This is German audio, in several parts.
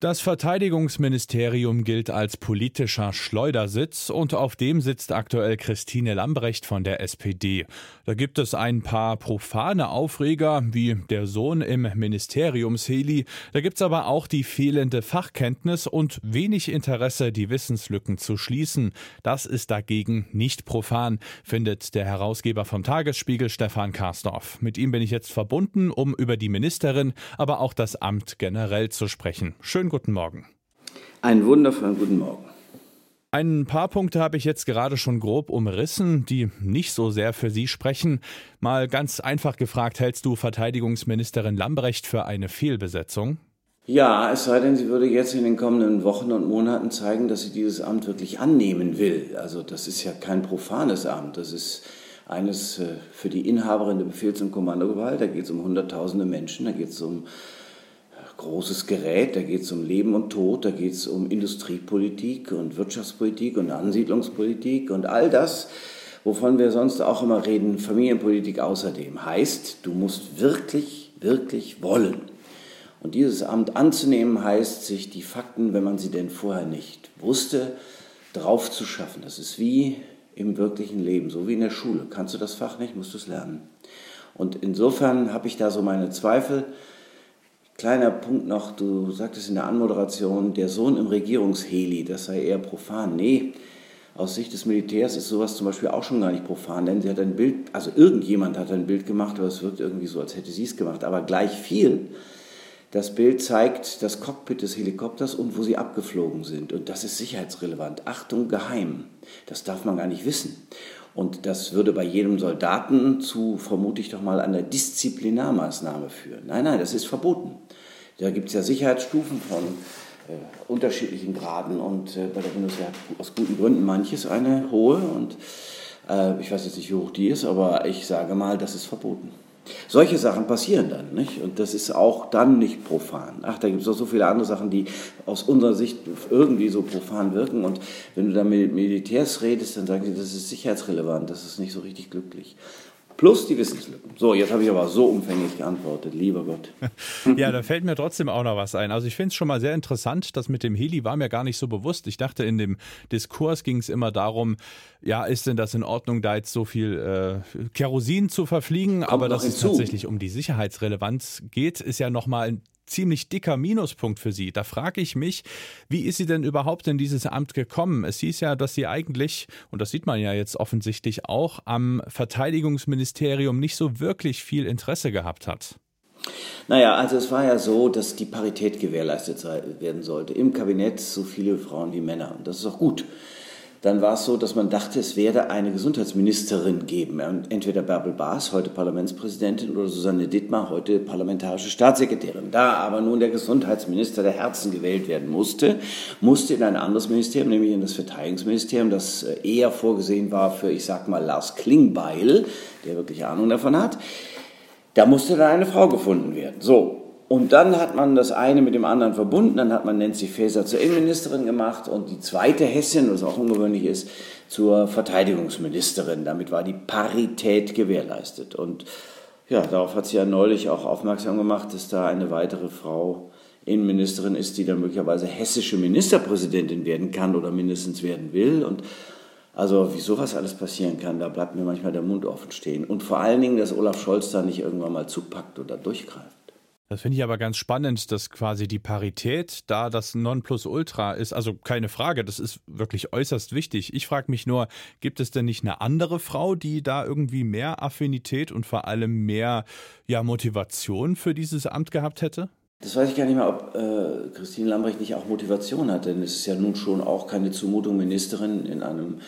Das Verteidigungsministerium gilt als politischer Schleudersitz und auf dem sitzt aktuell Christine Lambrecht von der SPD. Da gibt es ein paar profane Aufreger, wie der Sohn im Ministeriumsheli. Da gibt's aber auch die fehlende Fachkenntnis und wenig Interesse, die Wissenslücken zu schließen. Das ist dagegen nicht profan, findet der Herausgeber vom Tagesspiegel Stefan Karsdorf. Mit ihm bin ich jetzt verbunden, um über die Ministerin, aber auch das Amt generell zu sprechen. Schön Schönen guten Morgen. Einen wundervollen guten Morgen. Ein paar Punkte habe ich jetzt gerade schon grob umrissen, die nicht so sehr für Sie sprechen. Mal ganz einfach gefragt, hältst du Verteidigungsministerin Lambrecht für eine Fehlbesetzung? Ja, es sei denn, sie würde jetzt in den kommenden Wochen und Monaten zeigen, dass sie dieses Amt wirklich annehmen will. Also das ist ja kein profanes Amt, das ist eines äh, für die Inhaberin der Befehls- und Kommandogewalt. Da geht es um Hunderttausende Menschen, da geht es um großes Gerät, da geht es um Leben und Tod, da geht es um Industriepolitik und Wirtschaftspolitik und Ansiedlungspolitik und all das, wovon wir sonst auch immer reden, Familienpolitik außerdem. Heißt, du musst wirklich, wirklich wollen. Und dieses Amt anzunehmen heißt, sich die Fakten, wenn man sie denn vorher nicht wusste, drauf zu schaffen. Das ist wie im wirklichen Leben, so wie in der Schule. Kannst du das Fach nicht, musst du es lernen. Und insofern habe ich da so meine Zweifel, Kleiner Punkt noch, du sagtest in der Anmoderation, der Sohn im Regierungsheli, das sei eher profan. Nee, aus Sicht des Militärs ist sowas zum Beispiel auch schon gar nicht profan, denn sie hat ein Bild, also irgendjemand hat ein Bild gemacht, aber es wirkt irgendwie so, als hätte sie es gemacht, aber gleich viel. Das Bild zeigt das Cockpit des Helikopters und wo sie abgeflogen sind. Und das ist sicherheitsrelevant. Achtung, geheim. Das darf man gar nicht wissen. Und das würde bei jedem Soldaten zu, vermute ich doch mal, einer Disziplinarmaßnahme führen. Nein, nein, das ist verboten. Da gibt es ja Sicherheitsstufen von äh, unterschiedlichen Graden und äh, bei der Bundeswehr aus guten Gründen manches eine hohe und äh, ich weiß jetzt nicht, wie hoch die ist, aber ich sage mal, das ist verboten. Solche Sachen passieren dann, nicht? Und das ist auch dann nicht profan. Ach, da gibt es auch so viele andere Sachen, die aus unserer Sicht irgendwie so profan wirken. Und wenn du da mit Militärs redest, dann sagen sie, das ist sicherheitsrelevant, das ist nicht so richtig glücklich. Plus die Wissenslücken. So, jetzt habe ich aber so umfänglich geantwortet, lieber Gott. ja, da fällt mir trotzdem auch noch was ein. Also ich finde es schon mal sehr interessant, das mit dem Heli war mir gar nicht so bewusst. Ich dachte, in dem Diskurs ging es immer darum, ja, ist denn das in Ordnung, da jetzt so viel äh, Kerosin zu verfliegen? Kommt aber dass es tatsächlich um die Sicherheitsrelevanz geht, ist ja nochmal ein ziemlich dicker Minuspunkt für sie. Da frage ich mich, wie ist sie denn überhaupt in dieses Amt gekommen? Es hieß ja, dass sie eigentlich, und das sieht man ja jetzt offensichtlich auch, am Verteidigungsministerium nicht so wirklich viel Interesse gehabt hat. Naja, also es war ja so, dass die Parität gewährleistet werden sollte. Im Kabinett so viele Frauen wie Männer. Und das ist auch gut dann war es so, dass man dachte, es werde eine Gesundheitsministerin geben. Entweder Bärbel Baas, heute Parlamentspräsidentin, oder Susanne Dittmar, heute parlamentarische Staatssekretärin. Da aber nun der Gesundheitsminister der Herzen gewählt werden musste, musste in ein anderes Ministerium, nämlich in das Verteidigungsministerium, das äh, eher vorgesehen war für, ich sag mal, Lars Klingbeil, der wirklich Ahnung davon hat, da musste dann eine Frau gefunden werden. So, und dann hat man das eine mit dem anderen verbunden. Dann hat man Nancy Faeser zur Innenministerin gemacht und die zweite Hessin, was auch ungewöhnlich ist, zur Verteidigungsministerin. Damit war die Parität gewährleistet. Und ja, darauf hat sie ja neulich auch aufmerksam gemacht, dass da eine weitere Frau Innenministerin ist, die dann möglicherweise hessische Ministerpräsidentin werden kann oder mindestens werden will. Und also wie sowas alles passieren kann, da bleibt mir manchmal der Mund offen stehen. Und vor allen Dingen, dass Olaf Scholz da nicht irgendwann mal zupackt oder durchgreift. Das finde ich aber ganz spannend, dass quasi die Parität da das Nonplusultra ist. Also keine Frage, das ist wirklich äußerst wichtig. Ich frage mich nur, gibt es denn nicht eine andere Frau, die da irgendwie mehr Affinität und vor allem mehr ja, Motivation für dieses Amt gehabt hätte? Das weiß ich gar nicht mehr, ob äh, Christine Lambrecht nicht auch Motivation hat, denn es ist ja nun schon auch keine Zumutung, Ministerin in einem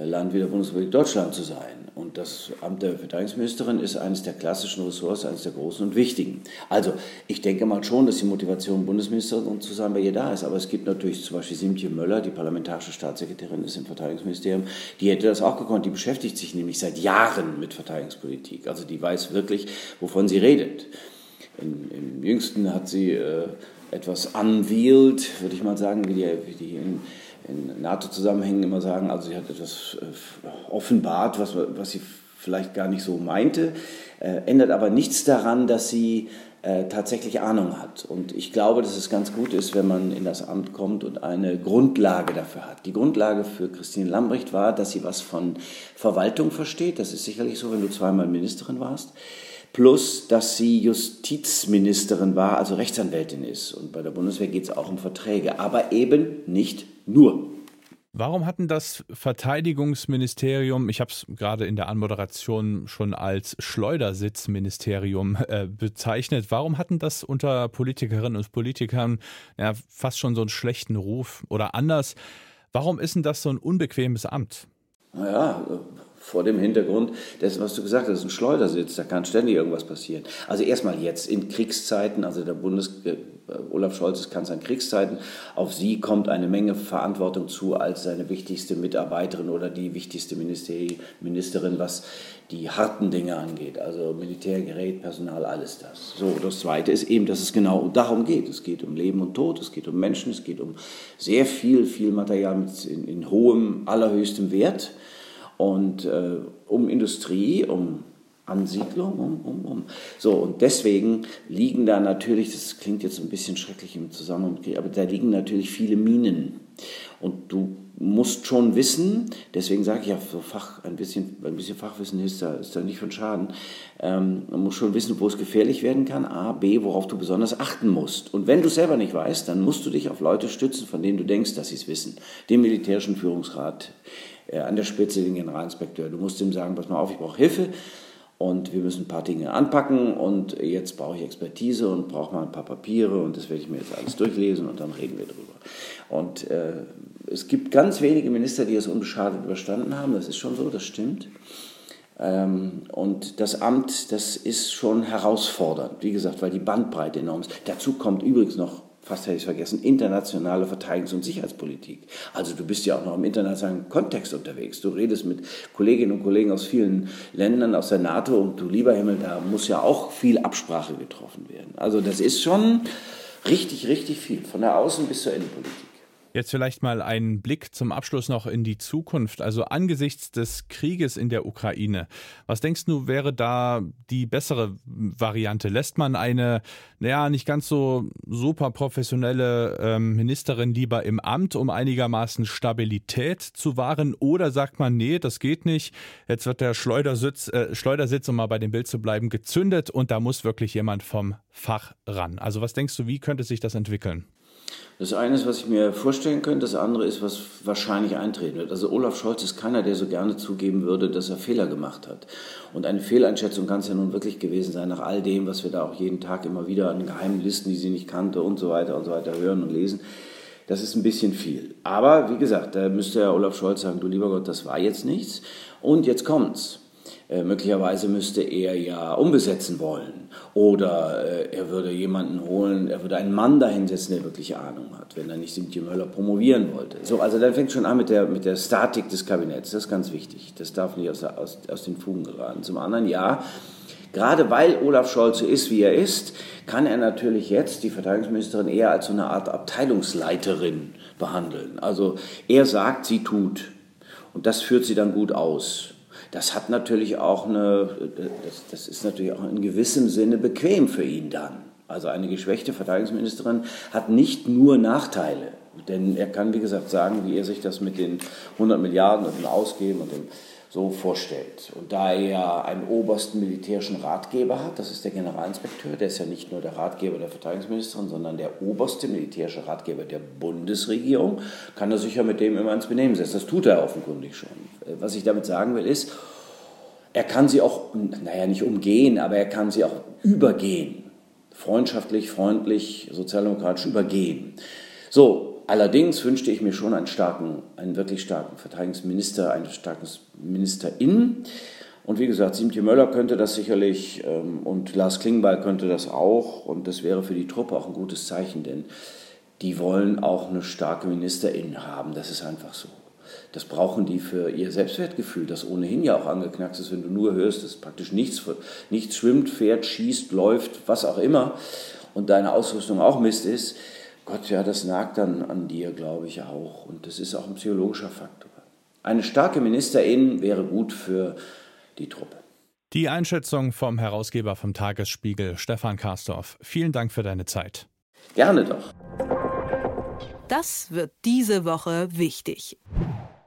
äh, Land wie der Bundesrepublik Deutschland zu sein. Das Amt der Verteidigungsministerin ist eines der klassischen Ressorts, eines der großen und wichtigen. Also ich denke mal schon, dass die Motivation, Bundesministerin zu sein, bei ihr da ist. Aber es gibt natürlich zum Beispiel Simtje Möller, die parlamentarische Staatssekretärin ist im Verteidigungsministerium, die hätte das auch gekonnt. Die beschäftigt sich nämlich seit Jahren mit Verteidigungspolitik. Also die weiß wirklich, wovon sie redet. Im, im jüngsten hat sie äh, etwas unveiled, würde ich mal sagen, wie die, wie die in, in NATO-Zusammenhängen immer sagen, also sie hat etwas äh, offenbart, was, was sie vielleicht gar nicht so meinte, äh, ändert aber nichts daran, dass sie äh, tatsächlich Ahnung hat. Und ich glaube, dass es ganz gut ist, wenn man in das Amt kommt und eine Grundlage dafür hat. Die Grundlage für Christine Lambrecht war, dass sie was von Verwaltung versteht. Das ist sicherlich so, wenn du zweimal Ministerin warst. Plus, dass sie Justizministerin war, also Rechtsanwältin ist. Und bei der Bundeswehr geht es auch um Verträge, aber eben nicht nur. Warum hatten das Verteidigungsministerium, ich habe es gerade in der Anmoderation schon als Schleudersitzministerium äh, bezeichnet, warum hatten das unter Politikerinnen und Politikern ja, fast schon so einen schlechten Ruf? Oder anders, warum ist denn das so ein unbequemes Amt? Naja, vor dem Hintergrund dessen, was du gesagt hast, ein Schleudersitz, da kann ständig irgendwas passieren. Also erstmal jetzt in Kriegszeiten, also der Bundes äh, Olaf Scholz ist Kanzler in Kriegszeiten, auf sie kommt eine Menge Verantwortung zu als seine wichtigste Mitarbeiterin oder die wichtigste Ministerin, was die harten Dinge angeht, also Militärgerät, Personal, alles das. So, das Zweite ist eben, dass es genau darum geht. Es geht um Leben und Tod, es geht um Menschen, es geht um sehr viel, viel Material in, in hohem, allerhöchstem Wert und äh, um Industrie, um Ansiedlung, um, um, um. So, und deswegen liegen da natürlich, das klingt jetzt ein bisschen schrecklich im Zusammenhang, aber da liegen natürlich viele Minen. Und du musst schon wissen, deswegen sage ich ja, so Fach, ein, bisschen, ein bisschen Fachwissen ist da, ist da nicht von Schaden. Ähm, man muss schon wissen, wo es gefährlich werden kann, A, B, worauf du besonders achten musst. Und wenn du selber nicht weißt, dann musst du dich auf Leute stützen, von denen du denkst, dass sie es wissen. Den militärischen Führungsrat, äh, an der Spitze den Generalinspekteur. Du musst ihm sagen, pass mal auf, ich brauche Hilfe und wir müssen ein paar Dinge anpacken und jetzt brauche ich Expertise und brauche mal ein paar Papiere und das werde ich mir jetzt alles durchlesen und dann reden wir drüber. Und äh, es gibt ganz wenige Minister, die es unbeschadet überstanden haben, das ist schon so, das stimmt. Ähm, und das Amt, das ist schon herausfordernd, wie gesagt, weil die Bandbreite enorm ist. Dazu kommt übrigens noch fast hätte ich es vergessen, internationale Verteidigungs- und Sicherheitspolitik. Also du bist ja auch noch im internationalen Kontext unterwegs. Du redest mit Kolleginnen und Kollegen aus vielen Ländern, aus der NATO und du lieber Himmel, da muss ja auch viel Absprache getroffen werden. Also das ist schon richtig, richtig viel, von der Außen- bis zur Innenpolitik. Jetzt vielleicht mal einen Blick zum Abschluss noch in die Zukunft. Also angesichts des Krieges in der Ukraine, was denkst du, wäre da die bessere Variante? Lässt man eine, naja, nicht ganz so super professionelle ähm, Ministerin lieber im Amt, um einigermaßen Stabilität zu wahren? Oder sagt man, nee, das geht nicht. Jetzt wird der Schleudersitz, äh, Schleudersitz, um mal bei dem Bild zu bleiben, gezündet und da muss wirklich jemand vom Fach ran. Also was denkst du, wie könnte sich das entwickeln? Das eine ist, was ich mir vorstellen könnte, das andere ist, was wahrscheinlich eintreten wird. Also Olaf Scholz ist keiner, der so gerne zugeben würde, dass er Fehler gemacht hat. Und eine Fehleinschätzung kann es ja nun wirklich gewesen sein, nach all dem, was wir da auch jeden Tag immer wieder an geheimen Listen, die sie nicht kannte und so weiter und so weiter hören und lesen. Das ist ein bisschen viel. Aber wie gesagt, da müsste ja Olaf Scholz sagen, du lieber Gott, das war jetzt nichts. Und jetzt kommt's. Äh, möglicherweise müsste er ja umbesetzen wollen. Oder äh, er würde jemanden holen, er würde einen Mann dahinsetzen, der wirklich Ahnung hat, wenn er nicht Simtje Möller promovieren wollte. So, also dann fängt schon an mit der, mit der Statik des Kabinetts. Das ist ganz wichtig. Das darf nicht aus, aus, aus den Fugen geraten. Zum anderen, ja, Gerade weil Olaf Scholz so ist, wie er ist, kann er natürlich jetzt die Verteidigungsministerin eher als so eine Art Abteilungsleiterin behandeln. Also er sagt, sie tut. Und das führt sie dann gut aus. Das hat natürlich auch eine, das, das ist natürlich auch in gewissem Sinne bequem für ihn dann. Also eine geschwächte Verteidigungsministerin hat nicht nur Nachteile, denn er kann, wie gesagt, sagen, wie er sich das mit den 100 Milliarden und dem Ausgeben und dem so vorstellt. Und da er einen obersten militärischen Ratgeber hat, das ist der Generalinspekteur, der ist ja nicht nur der Ratgeber der Verteidigungsministerin, sondern der oberste militärische Ratgeber der Bundesregierung, kann er sich ja mit dem immer ins Benehmen setzen. Das tut er offenkundig schon. Was ich damit sagen will, ist, er kann sie auch, naja, nicht umgehen, aber er kann sie auch übergehen. Freundschaftlich, freundlich, sozialdemokratisch übergehen. So, Allerdings wünschte ich mir schon einen starken, einen wirklich starken Verteidigungsminister, eine starke Ministerin. Und wie gesagt, Siemtje Möller könnte das sicherlich ähm, und Lars Klingbeil könnte das auch. Und das wäre für die Truppe auch ein gutes Zeichen, denn die wollen auch eine starke Ministerin haben. Das ist einfach so. Das brauchen die für ihr Selbstwertgefühl, das ohnehin ja auch angeknackst ist, wenn du nur hörst, dass praktisch nichts, nichts schwimmt, fährt, schießt, läuft, was auch immer und deine Ausrüstung auch Mist ist Gott, ja, das nagt dann an dir, glaube ich auch. Und das ist auch ein psychologischer Faktor. Eine starke Ministerin wäre gut für die Truppe. Die Einschätzung vom Herausgeber vom Tagesspiegel, Stefan Karsdorf. Vielen Dank für deine Zeit. Gerne doch. Das wird diese Woche wichtig.